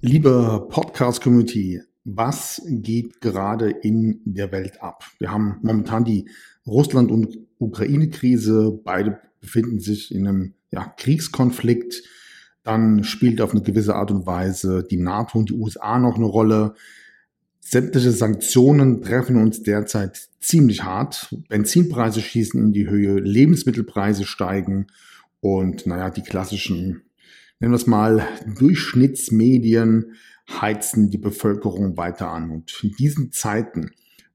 Liebe Podcast-Community, was geht gerade in der Welt ab? Wir haben momentan die Russland- und Ukraine-Krise. Beide befinden sich in einem ja, Kriegskonflikt. Dann spielt auf eine gewisse Art und Weise die NATO und die USA noch eine Rolle. Sämtliche Sanktionen treffen uns derzeit ziemlich hart. Benzinpreise schießen in die Höhe, Lebensmittelpreise steigen und naja, die klassischen, nennen wir es mal, Durchschnittsmedien heizen die Bevölkerung weiter an. Und in diesen Zeiten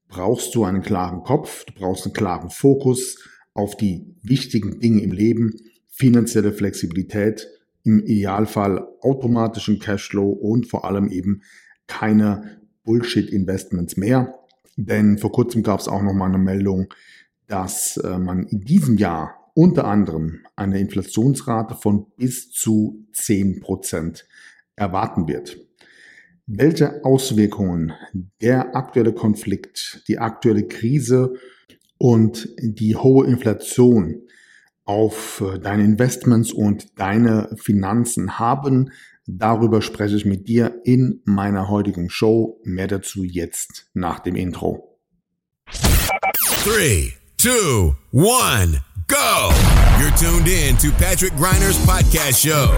brauchst du einen klaren Kopf, du brauchst einen klaren Fokus auf die wichtigen Dinge im Leben, finanzielle Flexibilität, im Idealfall automatischen Cashflow und vor allem eben keine Bullshit-Investments mehr. Denn vor kurzem gab es auch noch mal eine Meldung, dass äh, man in diesem Jahr unter anderem eine Inflationsrate von bis zu 10 Prozent erwarten wird. Welche Auswirkungen der aktuelle Konflikt, die aktuelle Krise und die hohe Inflation auf deine Investments und deine Finanzen haben, Darüber spreche ich mit dir in meiner heutigen Show. Mehr dazu jetzt nach dem Intro. 3, 2, 1. Go. You're tuned in to Patrick Griner's podcast show.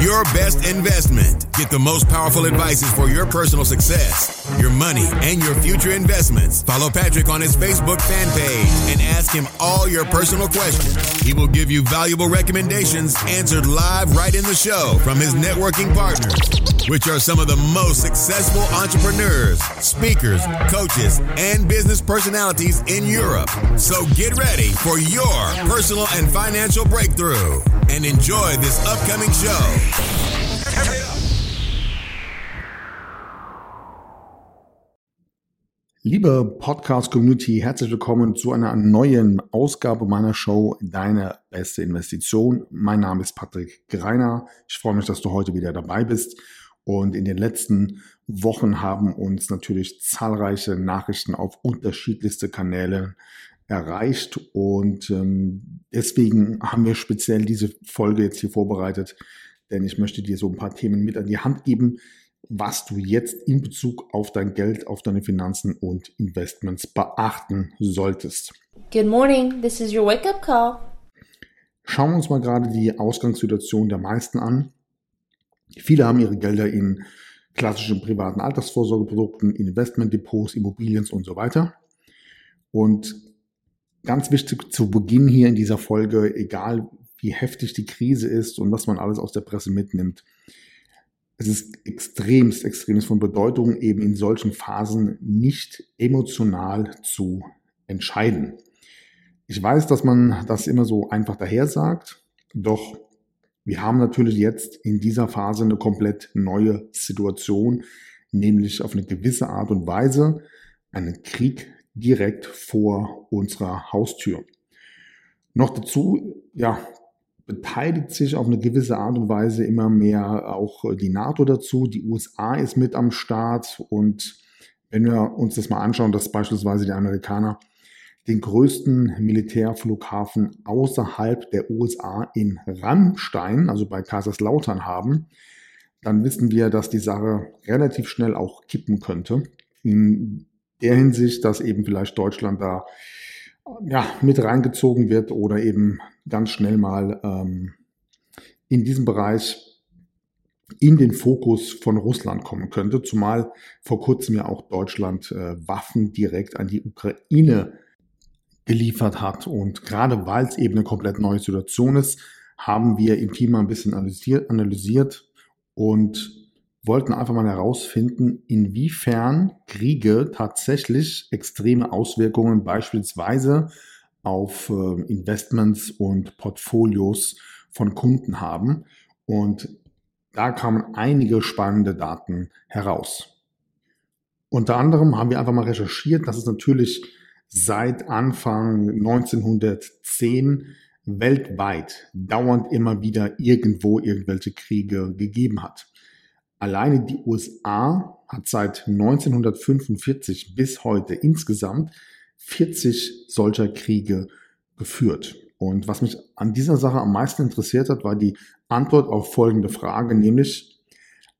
Your best investment. Get the most powerful advices for your personal success, your money, and your future investments. Follow Patrick on his Facebook fan page and ask him all your personal questions. He will give you valuable recommendations answered live right in the show from his networking partners, which are some of the most successful entrepreneurs, speakers, coaches, and business personalities in Europe. So get ready for your personal and financial breakthrough and enjoy this upcoming show. Liebe Podcast-Community, herzlich willkommen zu einer neuen Ausgabe meiner Show Deine beste Investition. Mein Name ist Patrick Greiner. Ich freue mich, dass du heute wieder dabei bist. Und in den letzten Wochen haben uns natürlich zahlreiche Nachrichten auf unterschiedlichste Kanäle erreicht. Und ähm, deswegen haben wir speziell diese Folge jetzt hier vorbereitet, denn ich möchte dir so ein paar Themen mit an die Hand geben, was du jetzt in Bezug auf dein Geld, auf deine Finanzen und Investments beachten solltest. Good morning, this is your wake-up call. Schauen wir uns mal gerade die Ausgangssituation der meisten an. Viele haben ihre Gelder in klassischen privaten Altersvorsorgeprodukten, Investmentdepots, Immobilien und so weiter. Und ganz wichtig zu Beginn hier in dieser Folge, egal wie heftig die Krise ist und was man alles aus der Presse mitnimmt, es ist extremst, extremst von Bedeutung, eben in solchen Phasen nicht emotional zu entscheiden. Ich weiß, dass man das immer so einfach daher sagt, doch wir haben natürlich jetzt in dieser Phase eine komplett neue Situation, nämlich auf eine gewisse Art und Weise einen Krieg direkt vor unserer Haustür. Noch dazu, ja, beteiligt sich auf eine gewisse Art und Weise immer mehr auch die NATO dazu. Die USA ist mit am Start und wenn wir uns das mal anschauen, dass beispielsweise die Amerikaner den größten Militärflughafen außerhalb der USA in Rammstein, also bei Kaiserslautern haben, dann wissen wir, dass die Sache relativ schnell auch kippen könnte. In der Hinsicht, dass eben vielleicht Deutschland da ja, mit reingezogen wird oder eben ganz schnell mal ähm, in diesem Bereich in den Fokus von Russland kommen könnte, zumal vor kurzem ja auch Deutschland äh, Waffen direkt an die Ukraine geliefert hat. Und gerade weil es eben eine komplett neue Situation ist, haben wir im Team mal ein bisschen analysiert, analysiert und wollten einfach mal herausfinden, inwiefern Kriege tatsächlich extreme Auswirkungen beispielsweise auf äh, Investments und Portfolios von Kunden haben. Und da kamen einige spannende Daten heraus. Unter anderem haben wir einfach mal recherchiert, dass es natürlich seit Anfang 1910 weltweit dauernd immer wieder irgendwo irgendwelche Kriege gegeben hat. Alleine die USA hat seit 1945 bis heute insgesamt 40 solcher Kriege geführt. Und was mich an dieser Sache am meisten interessiert hat, war die Antwort auf folgende Frage, nämlich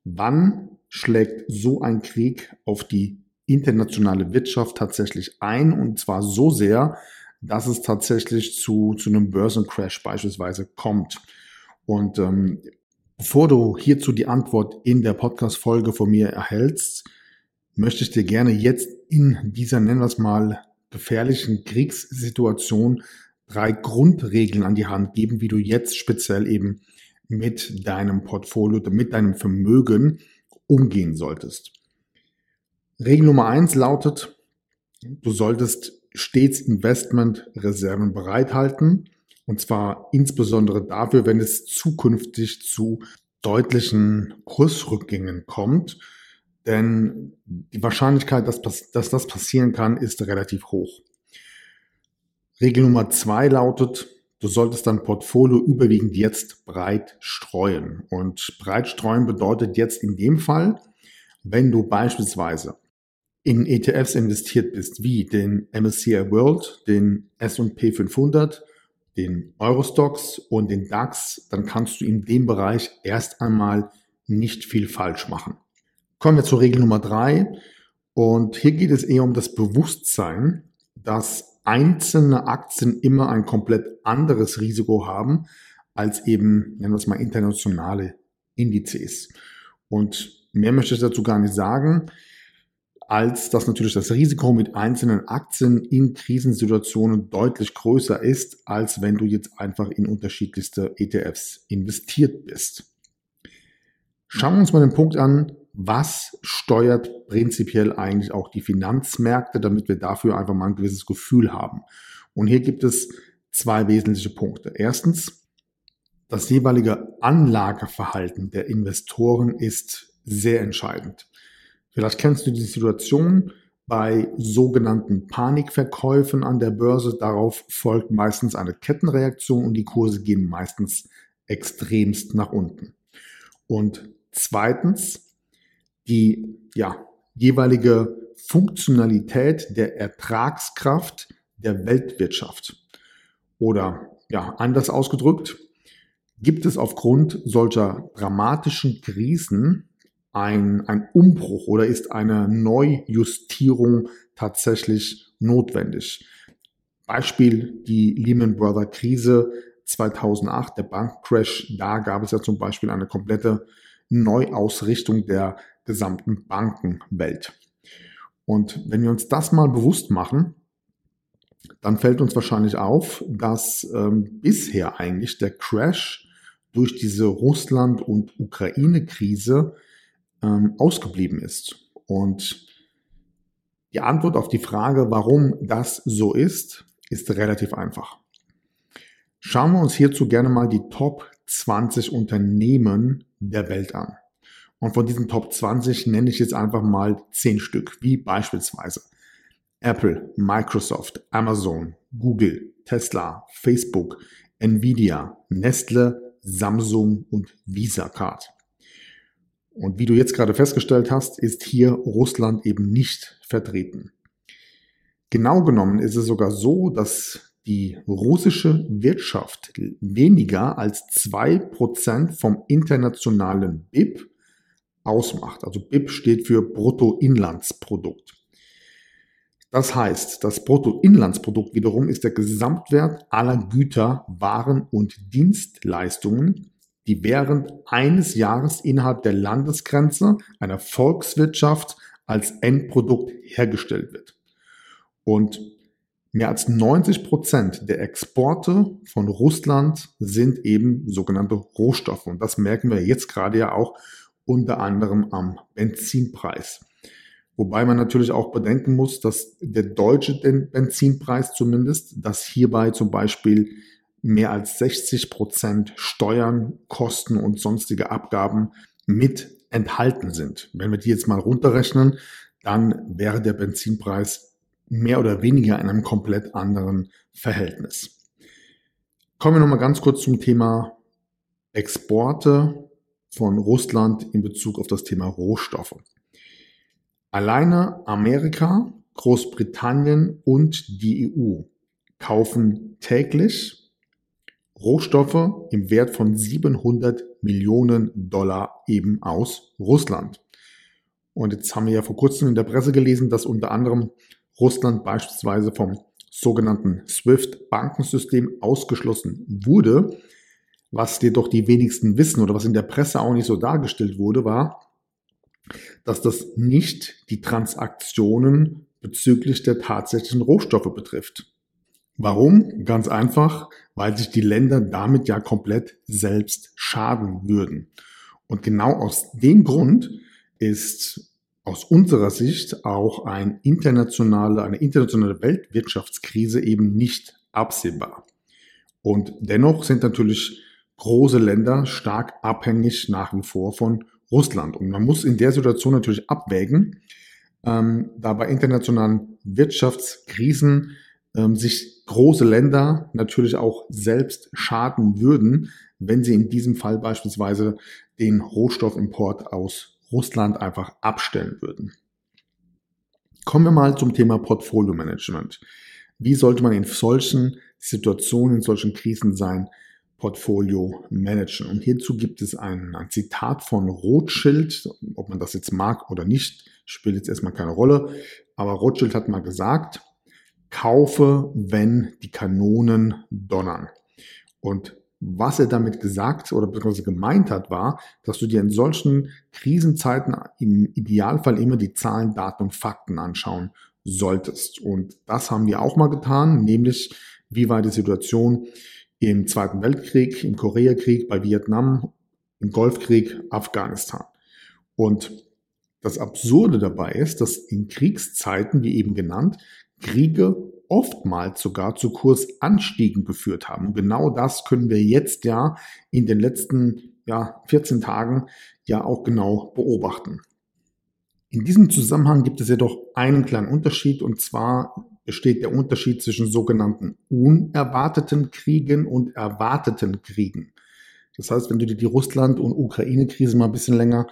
wann schlägt so ein Krieg auf die internationale Wirtschaft tatsächlich ein und zwar so sehr, dass es tatsächlich zu, zu einem Börsencrash beispielsweise kommt. Und ähm, bevor du hierzu die Antwort in der Podcast-Folge von mir erhältst, möchte ich dir gerne jetzt in dieser, nennen wir es mal, gefährlichen Kriegssituation drei Grundregeln an die Hand geben, wie du jetzt speziell eben mit deinem Portfolio, mit deinem Vermögen umgehen solltest. Regel Nummer eins lautet, du solltest stets Investmentreserven bereithalten. Und zwar insbesondere dafür, wenn es zukünftig zu deutlichen Kursrückgängen kommt. Denn die Wahrscheinlichkeit, dass, dass das passieren kann, ist relativ hoch. Regel Nummer zwei lautet, du solltest dein Portfolio überwiegend jetzt breit streuen. Und breit streuen bedeutet jetzt in dem Fall, wenn du beispielsweise in ETFs investiert bist, wie den MSCI World, den S&P 500, den Eurostox und den DAX, dann kannst du in dem Bereich erst einmal nicht viel falsch machen. Kommen wir zur Regel Nummer drei. Und hier geht es eher um das Bewusstsein, dass einzelne Aktien immer ein komplett anderes Risiko haben als eben, nennen wir es mal, internationale Indizes. Und mehr möchte ich dazu gar nicht sagen als dass natürlich das Risiko mit einzelnen Aktien in Krisensituationen deutlich größer ist, als wenn du jetzt einfach in unterschiedlichste ETFs investiert bist. Schauen wir uns mal den Punkt an, was steuert prinzipiell eigentlich auch die Finanzmärkte, damit wir dafür einfach mal ein gewisses Gefühl haben. Und hier gibt es zwei wesentliche Punkte. Erstens, das jeweilige Anlageverhalten der Investoren ist sehr entscheidend. Vielleicht kennst du die Situation bei sogenannten Panikverkäufen an der Börse. Darauf folgt meistens eine Kettenreaktion und die Kurse gehen meistens extremst nach unten. Und zweitens, die ja, jeweilige Funktionalität der Ertragskraft der Weltwirtschaft. Oder ja, anders ausgedrückt, gibt es aufgrund solcher dramatischen Krisen ein, ein Umbruch oder ist eine Neujustierung tatsächlich notwendig? Beispiel die Lehman Brothers Krise 2008, der Bankcrash. Da gab es ja zum Beispiel eine komplette Neuausrichtung der gesamten Bankenwelt. Und wenn wir uns das mal bewusst machen, dann fällt uns wahrscheinlich auf, dass ähm, bisher eigentlich der Crash durch diese Russland- und Ukraine-Krise ähm, ausgeblieben ist. Und die Antwort auf die Frage, warum das so ist, ist relativ einfach. Schauen wir uns hierzu gerne mal die Top 20 Unternehmen der Welt an. Und von diesen Top 20 nenne ich jetzt einfach mal 10 Stück, wie beispielsweise Apple, Microsoft, Amazon, Google, Tesla, Facebook, Nvidia, Nestle, Samsung und Visa Card. Und wie du jetzt gerade festgestellt hast, ist hier Russland eben nicht vertreten. Genau genommen ist es sogar so, dass die russische Wirtschaft weniger als zwei Prozent vom internationalen BIP ausmacht. Also BIP steht für Bruttoinlandsprodukt. Das heißt, das Bruttoinlandsprodukt wiederum ist der Gesamtwert aller Güter, Waren und Dienstleistungen, die während eines Jahres innerhalb der Landesgrenze einer Volkswirtschaft als Endprodukt hergestellt wird. Und mehr als 90 Prozent der Exporte von Russland sind eben sogenannte Rohstoffe. Und das merken wir jetzt gerade ja auch unter anderem am Benzinpreis. Wobei man natürlich auch bedenken muss, dass der deutsche Benzinpreis zumindest, dass hierbei zum Beispiel mehr als 60 Prozent Steuern, Kosten und sonstige Abgaben mit enthalten sind. Wenn wir die jetzt mal runterrechnen, dann wäre der Benzinpreis mehr oder weniger in einem komplett anderen Verhältnis. Kommen wir nochmal ganz kurz zum Thema Exporte von Russland in Bezug auf das Thema Rohstoffe. Alleine Amerika, Großbritannien und die EU kaufen täglich Rohstoffe im Wert von 700 Millionen Dollar eben aus Russland. Und jetzt haben wir ja vor kurzem in der Presse gelesen, dass unter anderem Russland beispielsweise vom sogenannten SWIFT-Bankensystem ausgeschlossen wurde. Was jedoch die wenigsten wissen oder was in der Presse auch nicht so dargestellt wurde, war, dass das nicht die Transaktionen bezüglich der tatsächlichen Rohstoffe betrifft. Warum? Ganz einfach, weil sich die Länder damit ja komplett selbst schaden würden. Und genau aus dem Grund ist aus unserer Sicht auch ein internationale, eine internationale Weltwirtschaftskrise eben nicht absehbar. Und dennoch sind natürlich große Länder stark abhängig nach wie vor von Russland. Und man muss in der Situation natürlich abwägen, ähm, da bei internationalen Wirtschaftskrisen ähm, sich große Länder natürlich auch selbst schaden würden, wenn sie in diesem Fall beispielsweise den Rohstoffimport aus Russland einfach abstellen würden. Kommen wir mal zum Thema Portfolio Management. Wie sollte man in solchen Situationen, in solchen Krisen sein Portfolio managen? Und hierzu gibt es ein, ein Zitat von Rothschild, ob man das jetzt mag oder nicht, spielt jetzt erstmal keine Rolle. Aber Rothschild hat mal gesagt, kaufe, wenn die Kanonen donnern. Und was er damit gesagt oder beziehungsweise gemeint hat, war, dass du dir in solchen Krisenzeiten im Idealfall immer die Zahlen, Daten und Fakten anschauen solltest. Und das haben wir auch mal getan, nämlich wie war die Situation im Zweiten Weltkrieg, im Koreakrieg, bei Vietnam, im Golfkrieg, Afghanistan. Und das Absurde dabei ist, dass in Kriegszeiten, wie eben genannt, Kriege oftmals sogar zu Kursanstiegen geführt haben. Und genau das können wir jetzt ja in den letzten ja, 14 Tagen ja auch genau beobachten. In diesem Zusammenhang gibt es jedoch einen kleinen Unterschied und zwar besteht der Unterschied zwischen sogenannten unerwarteten Kriegen und erwarteten Kriegen. Das heißt, wenn du dir die Russland- und Ukraine-Krise mal ein bisschen länger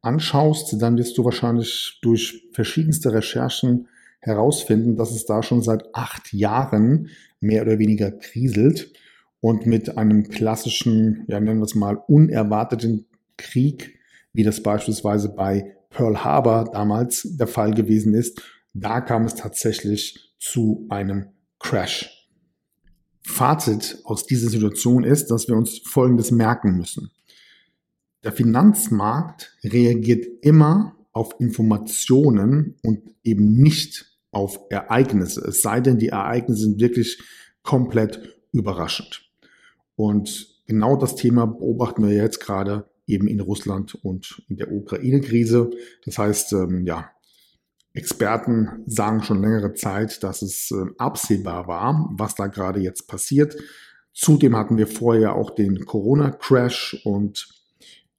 anschaust, dann wirst du wahrscheinlich durch verschiedenste Recherchen herausfinden, dass es da schon seit acht Jahren mehr oder weniger kriselt und mit einem klassischen, ja nennen wir es mal, unerwarteten Krieg, wie das beispielsweise bei Pearl Harbor damals der Fall gewesen ist, da kam es tatsächlich zu einem Crash. Fazit aus dieser Situation ist, dass wir uns Folgendes merken müssen. Der Finanzmarkt reagiert immer auf Informationen und eben nicht auf Ereignisse, es sei denn, die Ereignisse sind wirklich komplett überraschend. Und genau das Thema beobachten wir jetzt gerade eben in Russland und in der Ukraine-Krise. Das heißt, ähm, ja, Experten sagen schon längere Zeit, dass es äh, absehbar war, was da gerade jetzt passiert. Zudem hatten wir vorher auch den Corona-Crash und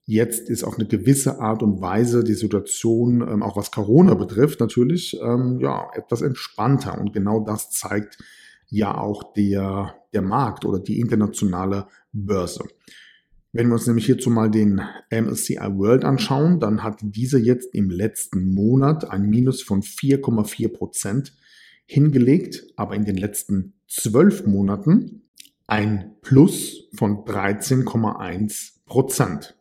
Jetzt ist auf eine gewisse Art und Weise die Situation, ähm, auch was Corona betrifft, natürlich ähm, ja etwas entspannter. Und genau das zeigt ja auch der, der Markt oder die internationale Börse. Wenn wir uns nämlich hierzu mal den MSCI World anschauen, dann hat diese jetzt im letzten Monat ein Minus von 4,4 Prozent hingelegt, aber in den letzten zwölf Monaten ein Plus von 13,1 Prozent.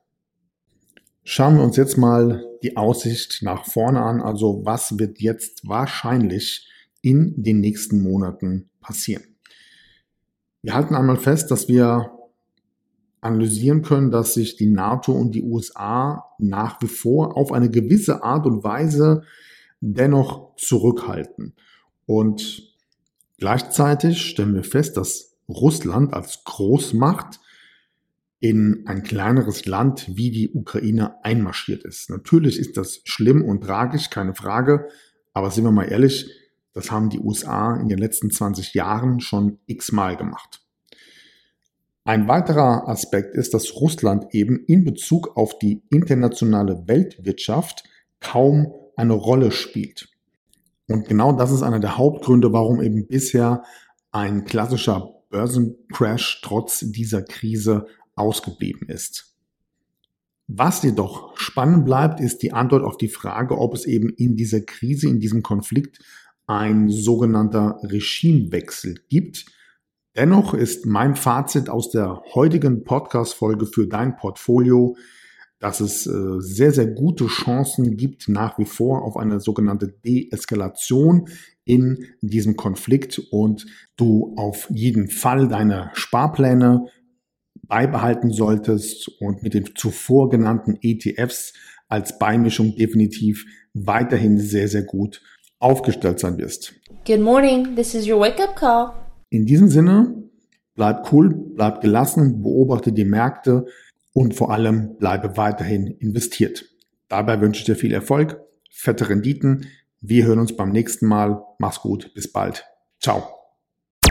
Schauen wir uns jetzt mal die Aussicht nach vorne an. Also was wird jetzt wahrscheinlich in den nächsten Monaten passieren? Wir halten einmal fest, dass wir analysieren können, dass sich die NATO und die USA nach wie vor auf eine gewisse Art und Weise dennoch zurückhalten. Und gleichzeitig stellen wir fest, dass Russland als Großmacht in ein kleineres Land wie die Ukraine einmarschiert ist. Natürlich ist das schlimm und tragisch, keine Frage, aber sind wir mal ehrlich, das haben die USA in den letzten 20 Jahren schon x-mal gemacht. Ein weiterer Aspekt ist, dass Russland eben in Bezug auf die internationale Weltwirtschaft kaum eine Rolle spielt. Und genau das ist einer der Hauptgründe, warum eben bisher ein klassischer Börsencrash trotz dieser Krise ausgeblieben ist. Was jedoch spannend bleibt, ist die Antwort auf die Frage, ob es eben in dieser Krise, in diesem Konflikt ein sogenannter Regimewechsel gibt. Dennoch ist mein Fazit aus der heutigen Podcast-Folge für dein Portfolio, dass es äh, sehr, sehr gute Chancen gibt nach wie vor auf eine sogenannte Deeskalation in diesem Konflikt und du auf jeden Fall deine Sparpläne beibehalten solltest und mit den zuvor genannten ETFs als Beimischung definitiv weiterhin sehr, sehr gut aufgestellt sein wirst. Good morning, this is your wake up call. In diesem Sinne, bleib cool, bleib gelassen, beobachte die Märkte und vor allem bleibe weiterhin investiert. Dabei wünsche ich dir viel Erfolg, fette Renditen. Wir hören uns beim nächsten Mal. Mach's gut, bis bald. Ciao.